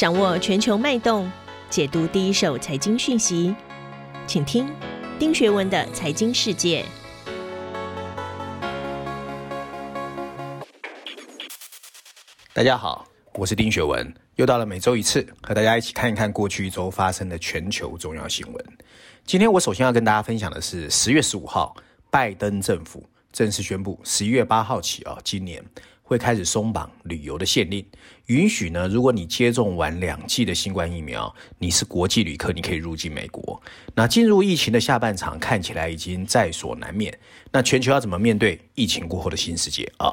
掌握全球脉动，解读第一手财经讯息，请听丁学文的财经世界。大家好，我是丁学文，又到了每周一次和大家一起看一看过去一周发生的全球重要新闻。今天我首先要跟大家分享的是十月十五号，拜登政府正式宣布，十一月八号起啊，今年。会开始松绑旅游的限令，允许呢，如果你接种完两剂的新冠疫苗，你是国际旅客，你可以入境美国。那进入疫情的下半场，看起来已经在所难免。那全球要怎么面对疫情过后的新世界啊？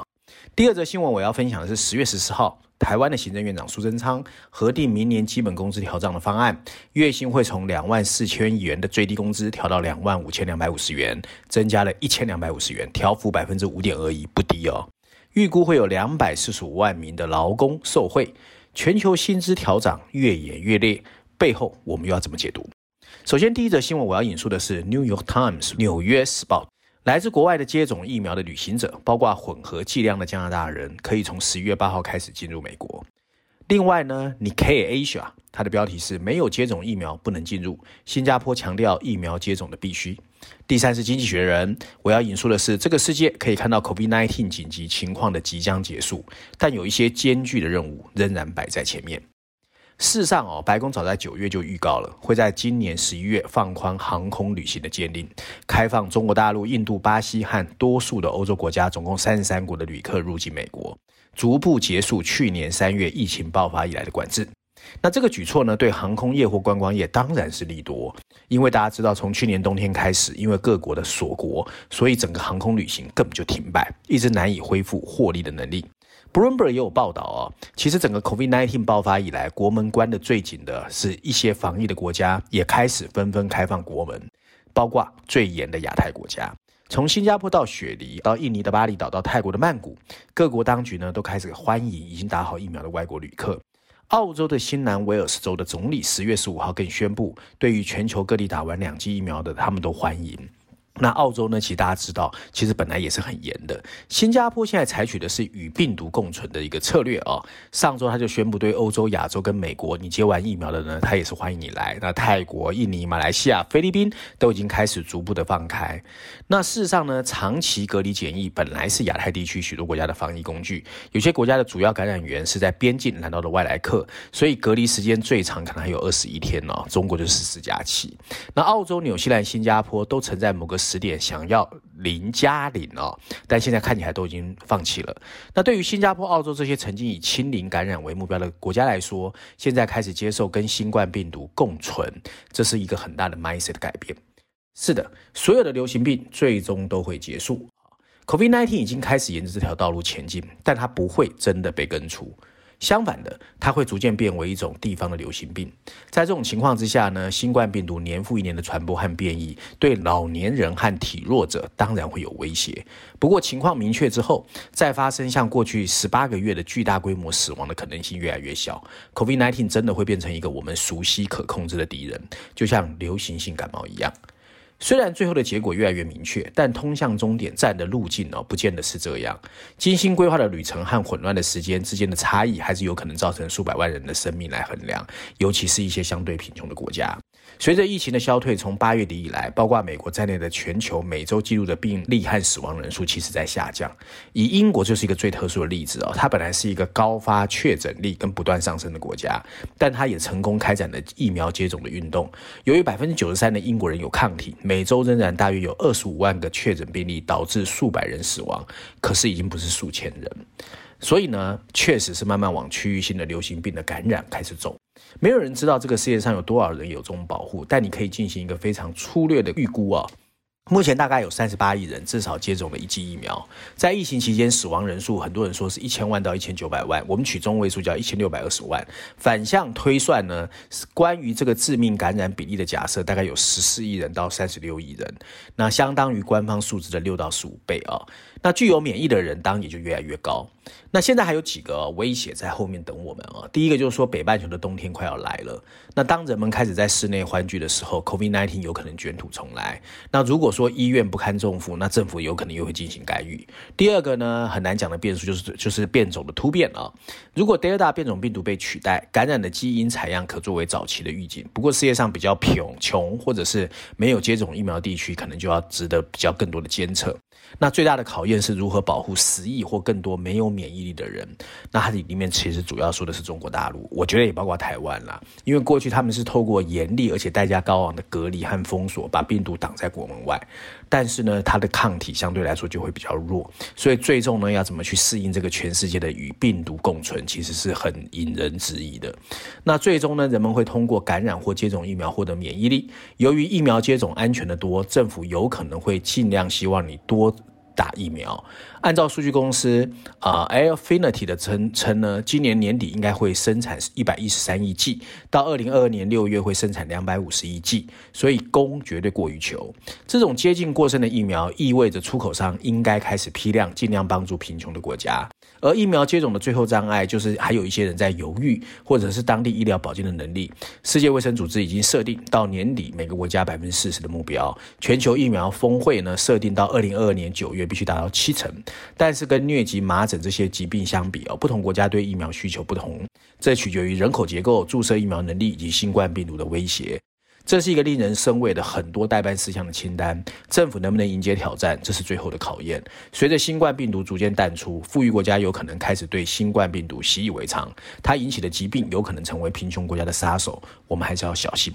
第二则新闻我要分享的是十月十四号，台湾的行政院长苏贞昌核定明年基本工资调涨的方案，月薪会从两万四千元的最低工资调到两万五千两百五十元，增加了一千两百五十元，调幅百分之五点二一，不低哦。预估会有两百四十五万名的劳工受惠，全球薪资调涨越演越烈，背后我们又要怎么解读？首先，第一则新闻我要引述的是《New York Times》纽约时报，来自国外的接种疫苗的旅行者，包括混合剂量的加拿大人，可以从十一月八号开始进入美国。另外呢，Nikkei Asia 它的标题是没有接种疫苗不能进入，新加坡强调疫苗接种的必须。第三是经济学人，我要引述的是这个世界可以看到 COVID-19 紧急情况的即将结束，但有一些艰巨的任务仍然摆在前面。事实上哦，白宫早在九月就预告了，会在今年十一月放宽航空旅行的禁令，开放中国大陆、印度、巴西和多数的欧洲国家总共三十三国的旅客入境美国，逐步结束去年三月疫情爆发以来的管制。那这个举措呢，对航空业或观光业当然是利多，因为大家知道，从去年冬天开始，因为各国的锁国，所以整个航空旅行根本就停摆，一直难以恢复获利的能力。Bloomberg 也有报道哦，其实整个 COVID-19 爆发以来，国门关得最紧的是一些防疫的国家，也开始纷纷开放国门，包括最严的亚太国家，从新加坡到雪梨，到印尼的巴厘岛，到泰国的曼谷，各国当局呢都开始欢迎已经打好疫苗的外国旅客。澳洲的新南威尔斯州的总理十月十五号更宣布，对于全球各地打完两剂疫苗的，他们都欢迎。那澳洲呢？其实大家知道，其实本来也是很严的。新加坡现在采取的是与病毒共存的一个策略啊。上周他就宣布，对欧洲、亚洲跟美国，你接完疫苗的呢，他也是欢迎你来。那泰国、印尼、马来西亚、菲律宾都已经开始逐步的放开。那事实上呢，长期隔离检疫本来是亚太地区许多国家的防疫工具。有些国家的主要感染源是在边境来到的外来客，所以隔离时间最长可能还有二十一天哦。中国就十四加七。那澳洲、纽西兰、新加坡都曾在某个十点想要零加零哦，但现在看起来都已经放弃了。那对于新加坡、澳洲这些曾经以清零感染为目标的国家来说，现在开始接受跟新冠病毒共存，这是一个很大的 mindset 的改变。是的，所有的流行病最终都会结束。COVID-19 已经开始沿着这条道路前进，但它不会真的被根除。相反的，它会逐渐变为一种地方的流行病。在这种情况之下呢，新冠病毒年复一年的传播和变异，对老年人和体弱者当然会有威胁。不过情况明确之后，再发生像过去十八个月的巨大规模死亡的可能性越来越小。COVID-19 真的会变成一个我们熟悉可控制的敌人，就像流行性感冒一样。虽然最后的结果越来越明确，但通向终点站的路径呢，不见得是这样。精心规划的旅程和混乱的时间之间的差异，还是有可能造成数百万人的生命来衡量，尤其是一些相对贫穷的国家。随着疫情的消退，从八月底以来，包括美国在内的全球每周记录的病例和死亡人数，其实在下降。以英国就是一个最特殊的例子哦，它本来是一个高发确诊率跟不断上升的国家，但它也成功开展了疫苗接种的运动。由于百分之九十三的英国人有抗体，每周仍然大约有二十五万个确诊病例，导致数百人死亡，可是已经不是数千人。所以呢，确实是慢慢往区域性的流行病的感染开始走。没有人知道这个世界上有多少人有这种保护，但你可以进行一个非常粗略的预估啊。目前大概有三十八亿人至少接种了一剂疫苗。在疫情期间，死亡人数很多人说是一千万到一千九百万，我们取中位数叫一千六百二十万。反向推算呢，关于这个致命感染比例的假设，大概有十四亿人到三十六亿人，那相当于官方数字的六到十五倍啊。那具有免疫的人当然也就越来越高。那现在还有几个威胁在后面等我们啊。第一个就是说北半球的冬天快要来了。那当人们开始在室内欢聚的时候，COVID-19 有可能卷土重来。那如果说医院不堪重负，那政府有可能又会进行干预。第二个呢，很难讲的变数就是就是变种的突变啊。如果 Delta 变种病毒被取代，感染的基因采样可作为早期的预警。不过世界上比较贫穷或者是没有接种疫苗地区，可能就要值得比较更多的监测。那最大的考验是如何保护十亿或更多没有免疫力的人。那它里面其实主要说的是中国大陆，我觉得也包括台湾啦。因为过去他们是透过严厉而且代价高昂的隔离和封锁，把病毒挡在国门外。但是呢，它的抗体相对来说就会比较弱。所以最终呢，要怎么去适应这个全世界的与病毒共存，其实是很引人质疑的。那最终呢，人们会通过感染或接种疫苗获得免疫力。由于疫苗接种安全的多，政府有可能会尽量希望你多。打疫苗，按照数据公司啊、呃、Airfinity 的称称呢，今年年底应该会生产一百一十三亿剂，到二零二二年六月会生产两百五十亿剂，所以供绝对过于求。这种接近过剩的疫苗，意味着出口商应该开始批量，尽量帮助贫穷的国家。而疫苗接种的最后障碍，就是还有一些人在犹豫，或者是当地医疗保健的能力。世界卫生组织已经设定到年底每个国家百分之四十的目标。全球疫苗峰会呢，设定到二零二二年九月必须达到七成。但是跟疟疾、麻疹这些疾病相比哦，不同国家对疫苗需求不同，这取决于人口结构、注射疫苗能力以及新冠病毒的威胁。这是一个令人生畏的很多待办事项的清单，政府能不能迎接挑战，这是最后的考验。随着新冠病毒逐渐淡出，富裕国家有可能开始对新冠病毒习以为常，它引起的疾病有可能成为贫穷国家的杀手，我们还是要小心。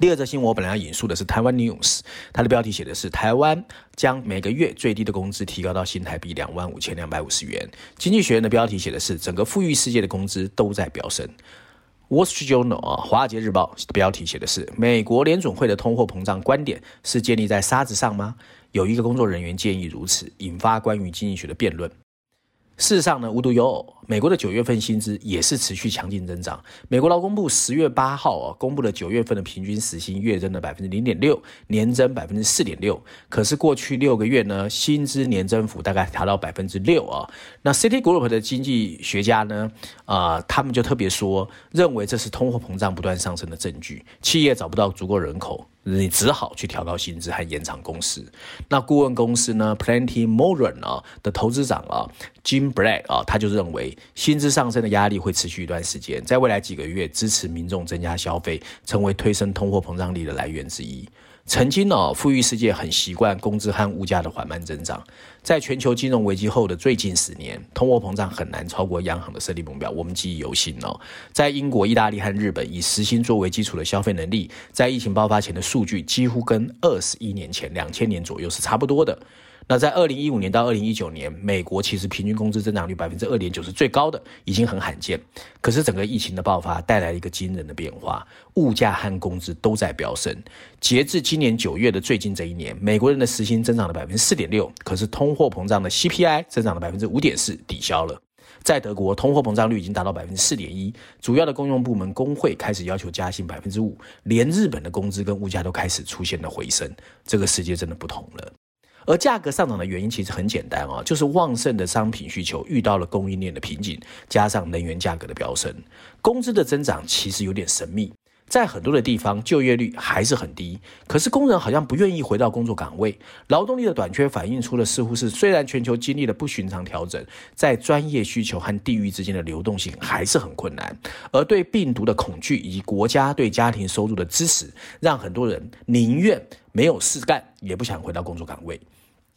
第二则新闻我本来要引述的是台湾 News，它的标题写的是台湾将每个月最低的工资提高到新台币两万五千两百五十元。经济学人的标题写的是整个富裕世界的工资都在飙升。Wall Street Journal 啊，华尔街日报的标题写的是：美国联准会的通货膨胀观点是建立在沙子上吗？有一个工作人员建议如此，引发关于经济学的辩论。事实上呢，无独有偶，美国的九月份薪资也是持续强劲增长。美国劳工部十月八号啊公布了九月份的平均时薪月增了百分之零点六，年增百分之四点六。可是过去六个月呢，薪资年增幅大概达到百分之六啊。那 City Group 的经济学家呢，啊、他们就特别说，认为这是通货膨胀不断上升的证据。企业找不到足够人口。你只好去调高薪资和延长工时。那顾问公司呢，Plenty Moran 啊的投资长啊，Jim Black 啊，他就认为薪资上升的压力会持续一段时间，在未来几个月支持民众增加消费，成为推升通货膨胀力的来源之一。曾经呢，富裕世界很习惯工资和物价的缓慢增长。在全球金融危机后的最近十年，通货膨胀很难超过央行的设立目标。我们记忆犹新哦。在英国、意大利和日本，以时薪作为基础的消费能力，在疫情爆发前的数据几乎跟二十一年前两千年左右是差不多的。那在二零一五年到二零一九年，美国其实平均工资增长率百分之二点九是最高的，已经很罕见。可是整个疫情的爆发带来了一个惊人的变化，物价和工资都在飙升。截至今年九月的最近这一年，美国人的时薪增长了百分之四点六，可是通货膨胀的 CPI 增长了百分之五点四，抵消了。在德国，通货膨胀率已经达到百分之四点一，主要的公用部门工会开始要求加薪百分之五，连日本的工资跟物价都开始出现了回升。这个世界真的不同了。而价格上涨的原因其实很简单啊，就是旺盛的商品需求遇到了供应链的瓶颈，加上能源价格的飙升，工资的增长其实有点神秘。在很多的地方，就业率还是很低，可是工人好像不愿意回到工作岗位。劳动力的短缺反映出的似乎是，虽然全球经历了不寻常调整，在专业需求和地域之间的流动性还是很困难。而对病毒的恐惧以及国家对家庭收入的支持，让很多人宁愿没有事干，也不想回到工作岗位。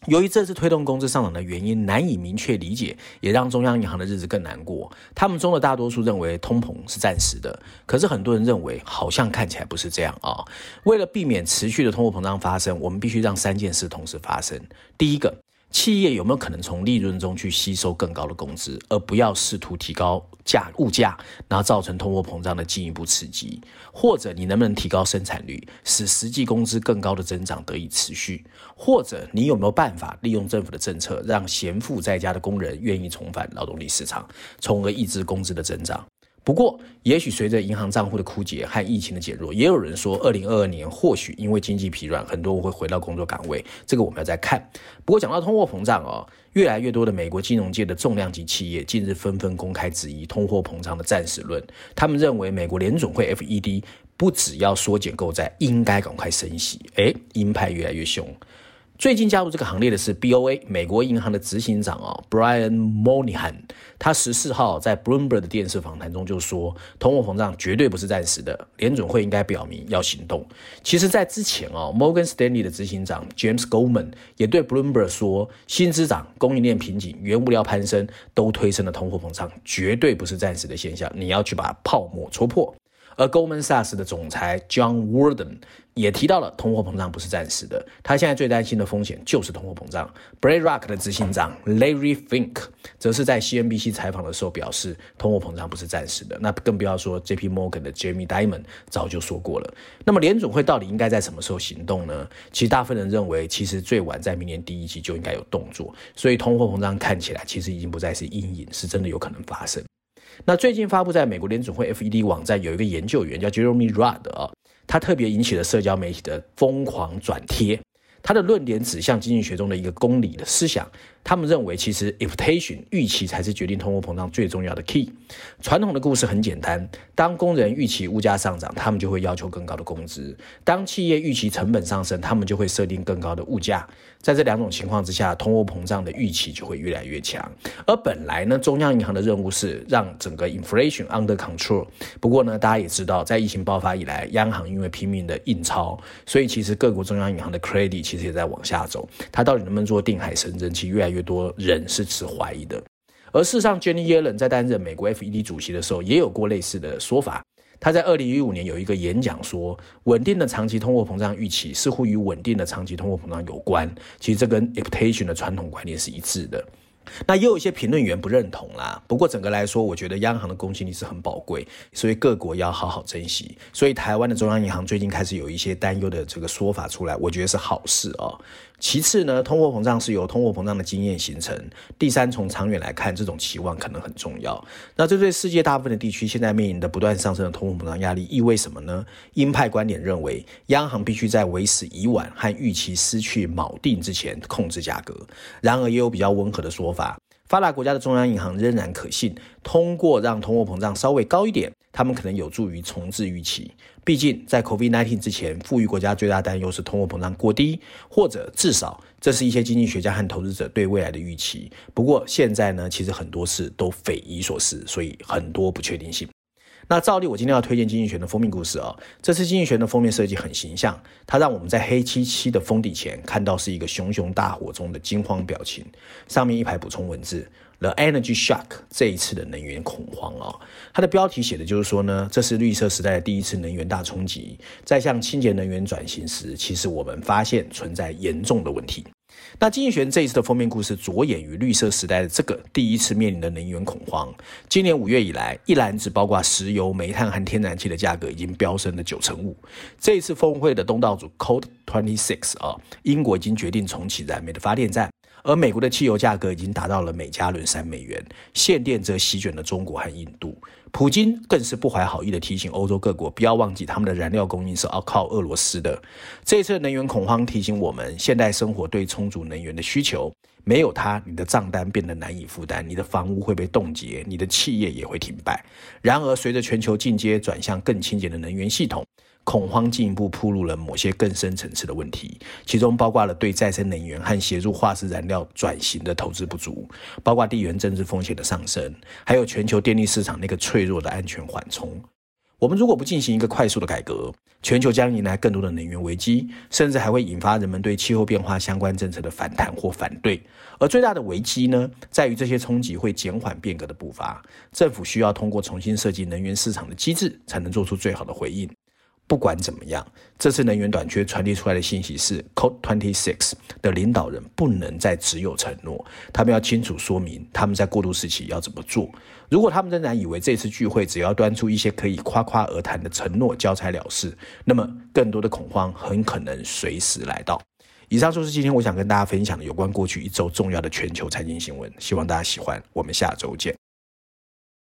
由于这次推动工资上涨的原因难以明确理解，也让中央银行的日子更难过。他们中的大多数认为通膨是暂时的，可是很多人认为好像看起来不是这样啊。为了避免持续的通货膨胀发生，我们必须让三件事同时发生。第一个。企业有没有可能从利润中去吸收更高的工资，而不要试图提高价物价，然后造成通货膨胀的进一步刺激？或者你能不能提高生产率，使实际工资更高的增长得以持续？或者你有没有办法利用政府的政策，让闲赋在家的工人愿意重返劳动力市场，从而抑制工资的增长？不过，也许随着银行账户的枯竭和疫情的减弱，也有人说，二零二二年或许因为经济疲软，很多人会回到工作岗位。这个我们要再看。不过讲到通货膨胀哦，越来越多的美国金融界的重量级企业近日纷纷公开质疑通货膨胀的暂时论。他们认为美国联总会 FED 不只要缩减购债，应该赶快升息。诶，鹰派越来越凶。最近加入这个行列的是 BOA 美国银行的执行长啊，Brian Moynihan，他十四号在 Bloomberg 的电视访谈中就说，通货膨胀绝对不是暂时的，联准会应该表明要行动。其实，在之前啊，Morgan Stanley 的执行长 James Goldman 也对 Bloomberg 说，薪资涨、供应链瓶颈、原物料攀升都推升了通货膨胀，绝对不是暂时的现象，你要去把泡沫戳破。而 Goldman Sachs 的总裁 John Warden 也提到了通货膨胀不是暂时的，他现在最担心的风险就是通货膨胀。BlackRock 的执行长 Larry Fink 则是在 CNBC 采访的时候表示，通货膨胀不是暂时的。那更不要说 JP Morgan 的 Jamie Dimon 早就说过了。那么联准会到底应该在什么时候行动呢？其实大部分人认为，其实最晚在明年第一季就应该有动作。所以通货膨胀看起来其实已经不再是阴影，是真的有可能发生。那最近发布在美国联总会 FED 网站有一个研究员叫 Jeremy Rudd 啊，他特别引起了社交媒体的疯狂转贴。他的论点指向经济学中的一个公理的思想。他们认为，其实 expectation 预期才是决定通货膨胀最重要的 key。传统的故事很简单：当工人预期物价上涨，他们就会要求更高的工资；当企业预期成本上升，他们就会设定更高的物价。在这两种情况之下，通货膨胀的预期就会越来越强。而本来呢，中央银行的任务是让整个 inflation under control。不过呢，大家也知道，在疫情爆发以来，央行因为拼命的印钞，所以其实各国中央银行的 credit 其实也在往下走。它到底能不能做定海神针，其实越来越多人是持怀疑的。而事实上，Jenny Yellen 在担任美国 FED 主席的时候，也有过类似的说法。他在二零一五年有一个演讲说，稳定的长期通货膨胀预期似乎与稳定的长期通货膨胀有关。其实这跟 expectation 的传统观念是一致的。那也有一些评论员不认同啦。不过整个来说，我觉得央行的公信力是很宝贵，所以各国要好好珍惜。所以台湾的中央银行最近开始有一些担忧的这个说法出来，我觉得是好事哦。其次呢，通货膨胀是由通货膨胀的经验形成。第三，从长远来看，这种期望可能很重要。那这对世界大部分的地区现在面临的不断上升的通货膨胀压力意味什么呢？鹰派观点认为，央行必须在为时已晚和预期失去锚定之前控制价格。然而，也有比较温和的说法。发达国家的中央银行仍然可信，通过让通货膨胀稍微高一点，他们可能有助于重置预期。毕竟在 COVID-19 之前，富裕国家最大担忧是通货膨胀过低，或者至少这是一些经济学家和投资者对未来的预期。不过现在呢，其实很多事都匪夷所思，所以很多不确定性。那照例，我今天要推荐经济学的封面故事哦。这次经济学的封面设计很形象，它让我们在黑漆漆的封底前看到是一个熊熊大火中的惊慌表情，上面一排补充文字：The Energy Shock，这一次的能源恐慌哦。它的标题写的就是说呢，这是绿色时代的第一次能源大冲击，在向清洁能源转型时，其实我们发现存在严重的问题。那经济学人这一次的封面故事着眼于绿色时代的这个第一次面临的能源恐慌。今年五月以来，一篮子包括石油、煤炭和天然气的价格已经飙升了九成五。这一次峰会的东道主 COP Twenty Six 啊，英国已经决定重启燃煤的发电站，而美国的汽油价格已经达到了每加仑三美元，限电则席卷了中国和印度。普京更是不怀好意地提醒欧洲各国，不要忘记他们的燃料供应是要靠俄罗斯的。这次能源恐慌提醒我们，现代生活对充足能源的需求，没有它，你的账单变得难以负担，你的房屋会被冻结，你的企业也会停摆。然而，随着全球进阶转向更清洁的能源系统，恐慌进一步暴露了某些更深层次的问题，其中包括了对再生能源和协助化石燃料转型的投资不足，包括地缘政治风险的上升，还有全球电力市场那个脆弱的安全缓冲。我们如果不进行一个快速的改革，全球将迎来更多的能源危机，甚至还会引发人们对气候变化相关政策的反弹或反对。而最大的危机呢，在于这些冲击会减缓变革的步伐。政府需要通过重新设计能源市场的机制，才能做出最好的回应。不管怎么样，这次能源短缺传递出来的信息是，COP26 的领导人不能再只有承诺，他们要清楚说明他们在过渡时期要怎么做。如果他们仍然以为这次聚会只要端出一些可以夸夸而谈的承诺，交差了事，那么更多的恐慌很可能随时来到。以上就是今天我想跟大家分享的有关过去一周重要的全球财经新闻，希望大家喜欢。我们下周见。